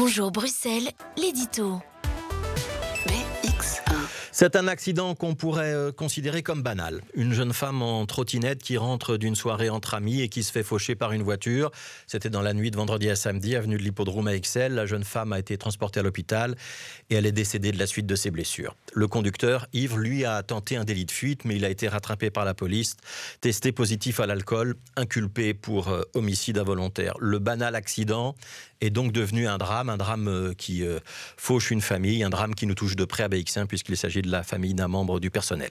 Bonjour Bruxelles, l'édito. C'est un accident qu'on pourrait euh, considérer comme banal. Une jeune femme en trottinette qui rentre d'une soirée entre amis et qui se fait faucher par une voiture. C'était dans la nuit de vendredi à samedi, avenue de l'Hippodrome à Excel. La jeune femme a été transportée à l'hôpital et elle est décédée de la suite de ses blessures. Le conducteur, Yves, lui, a tenté un délit de fuite, mais il a été rattrapé par la police, testé positif à l'alcool, inculpé pour euh, homicide involontaire. Le banal accident est donc devenu un drame, un drame euh, qui fauche une famille, un drame qui nous touche de près à BX1 puisqu'il s'agit de la famille d'un membre du personnel.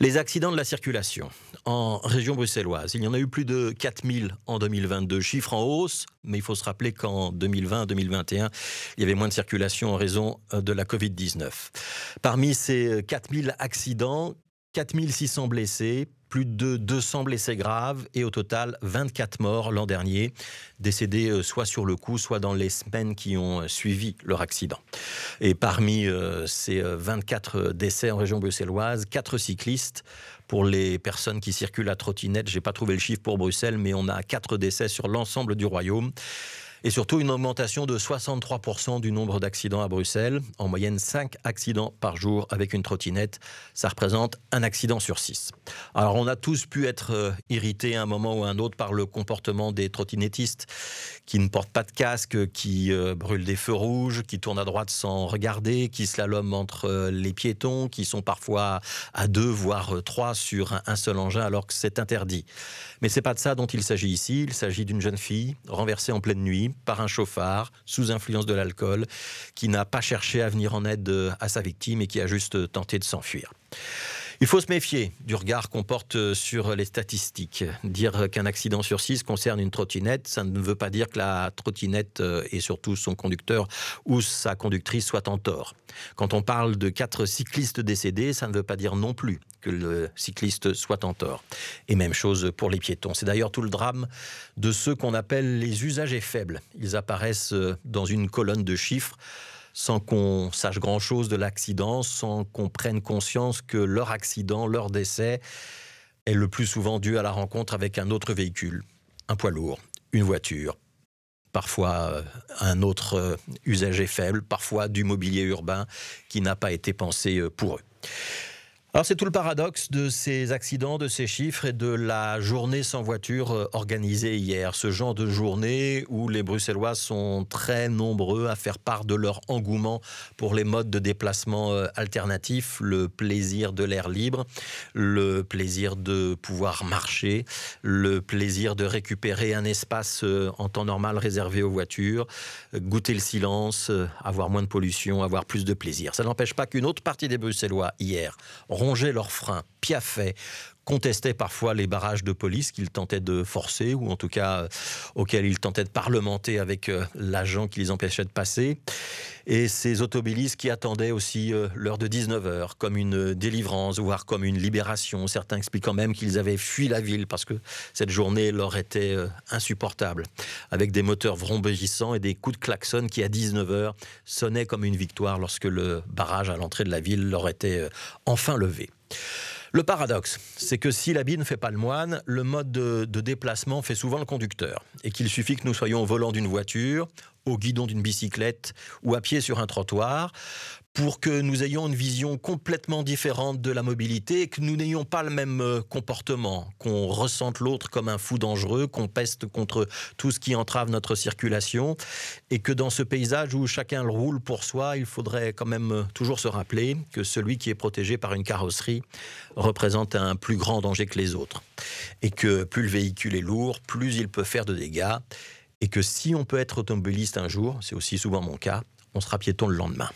Les accidents de la circulation en région bruxelloise, il y en a eu plus de 4000 en 2022, chiffre en hausse, mais il faut se rappeler qu'en 2020-2021, il y avait moins de circulation en raison euh, de la Covid-19. Parmi ces 4000 accidents, 4600 blessés, plus de 200 blessés graves et au total 24 morts l'an dernier, décédés euh, soit sur le coup, soit dans les semaines qui ont euh, suivi leur accident. Et parmi euh, ces 24 décès en région bruxelloise, 4 cyclistes. Pour les personnes qui circulent à trottinette, j'ai pas trouvé le chiffre pour Bruxelles, mais on a 4 décès sur l'ensemble du royaume et surtout une augmentation de 63% du nombre d'accidents à Bruxelles. En moyenne, 5 accidents par jour avec une trottinette. Ça représente un accident sur 6. Alors on a tous pu être euh, irrités à un moment ou à un autre par le comportement des trottinettistes qui ne portent pas de casque, qui euh, brûlent des feux rouges, qui tournent à droite sans regarder, qui slaloment entre euh, les piétons, qui sont parfois à deux, voire trois sur un seul engin alors que c'est interdit. Mais c'est pas de ça dont il s'agit ici. Il s'agit d'une jeune fille renversée en pleine nuit par un chauffard sous influence de l'alcool qui n'a pas cherché à venir en aide à sa victime et qui a juste tenté de s'enfuir. Il faut se méfier du regard qu'on porte sur les statistiques. Dire qu'un accident sur six concerne une trottinette, ça ne veut pas dire que la trottinette euh, et surtout son conducteur ou sa conductrice soient en tort. Quand on parle de quatre cyclistes décédés, ça ne veut pas dire non plus que le cycliste soit en tort. Et même chose pour les piétons. C'est d'ailleurs tout le drame de ceux qu'on appelle les usagers faibles. Ils apparaissent euh, dans une colonne de chiffres sans qu'on sache grand-chose de l'accident, sans qu'on prenne conscience que leur accident, leur décès est le plus souvent dû à la rencontre avec un autre véhicule, un poids lourd, une voiture, parfois euh, un autre euh, usager faible, parfois du mobilier urbain qui n'a pas été pensé euh, pour eux. Alors c'est tout le paradoxe de ces accidents, de ces chiffres et de la journée sans voiture euh, organisée hier. Ce genre de journée où les Bruxellois sont très nombreux à faire part de leur engouement pour les modes de déplacement euh, alternatifs, le plaisir de l'air libre, le plaisir de pouvoir marcher, le plaisir de récupérer un espace euh, en temps normal réservé aux voitures, goûter le silence, avoir moins de pollution, avoir plus de plaisir. Ça n'empêche pas qu'une autre partie des Bruxellois hier rongeaient leurs freins, piaffaient, contestaient parfois les barrages de police qu'ils tentaient de forcer, ou en tout cas euh, auxquels ils tentaient de parlementer avec euh, l'agent qui les empêchait de passer. Et ces automobilistes qui attendaient aussi euh, l'heure de 19h comme une délivrance, voire comme une libération. Certains expliquant même qu'ils avaient fui la ville parce que cette journée leur était insupportable, avec des moteurs vrombissants et des coups de klaxon qui, à 19h, sonnaient comme une victoire lorsque le barrage à l'entrée de la ville leur était enfin levé. Le paradoxe, c'est que si l'habit ne fait pas le moine, le mode de, de déplacement fait souvent le conducteur. Et qu'il suffit que nous soyons au volant d'une voiture, au guidon d'une bicyclette ou à pied sur un trottoir pour que nous ayons une vision complètement différente de la mobilité et que nous n'ayons pas le même euh, comportement, qu'on ressente l'autre comme un fou dangereux, qu'on peste contre tout ce qui entrave notre circulation et que dans ce paysage où chacun le roule pour soi, il faudrait quand même euh, toujours se rappeler que celui qui est protégé par une carrosserie représente un plus grand danger que les autres et que plus le véhicule est lourd, plus il peut faire de dégâts et que si on peut être automobiliste un jour, c'est aussi souvent mon cas, on sera piéton le lendemain.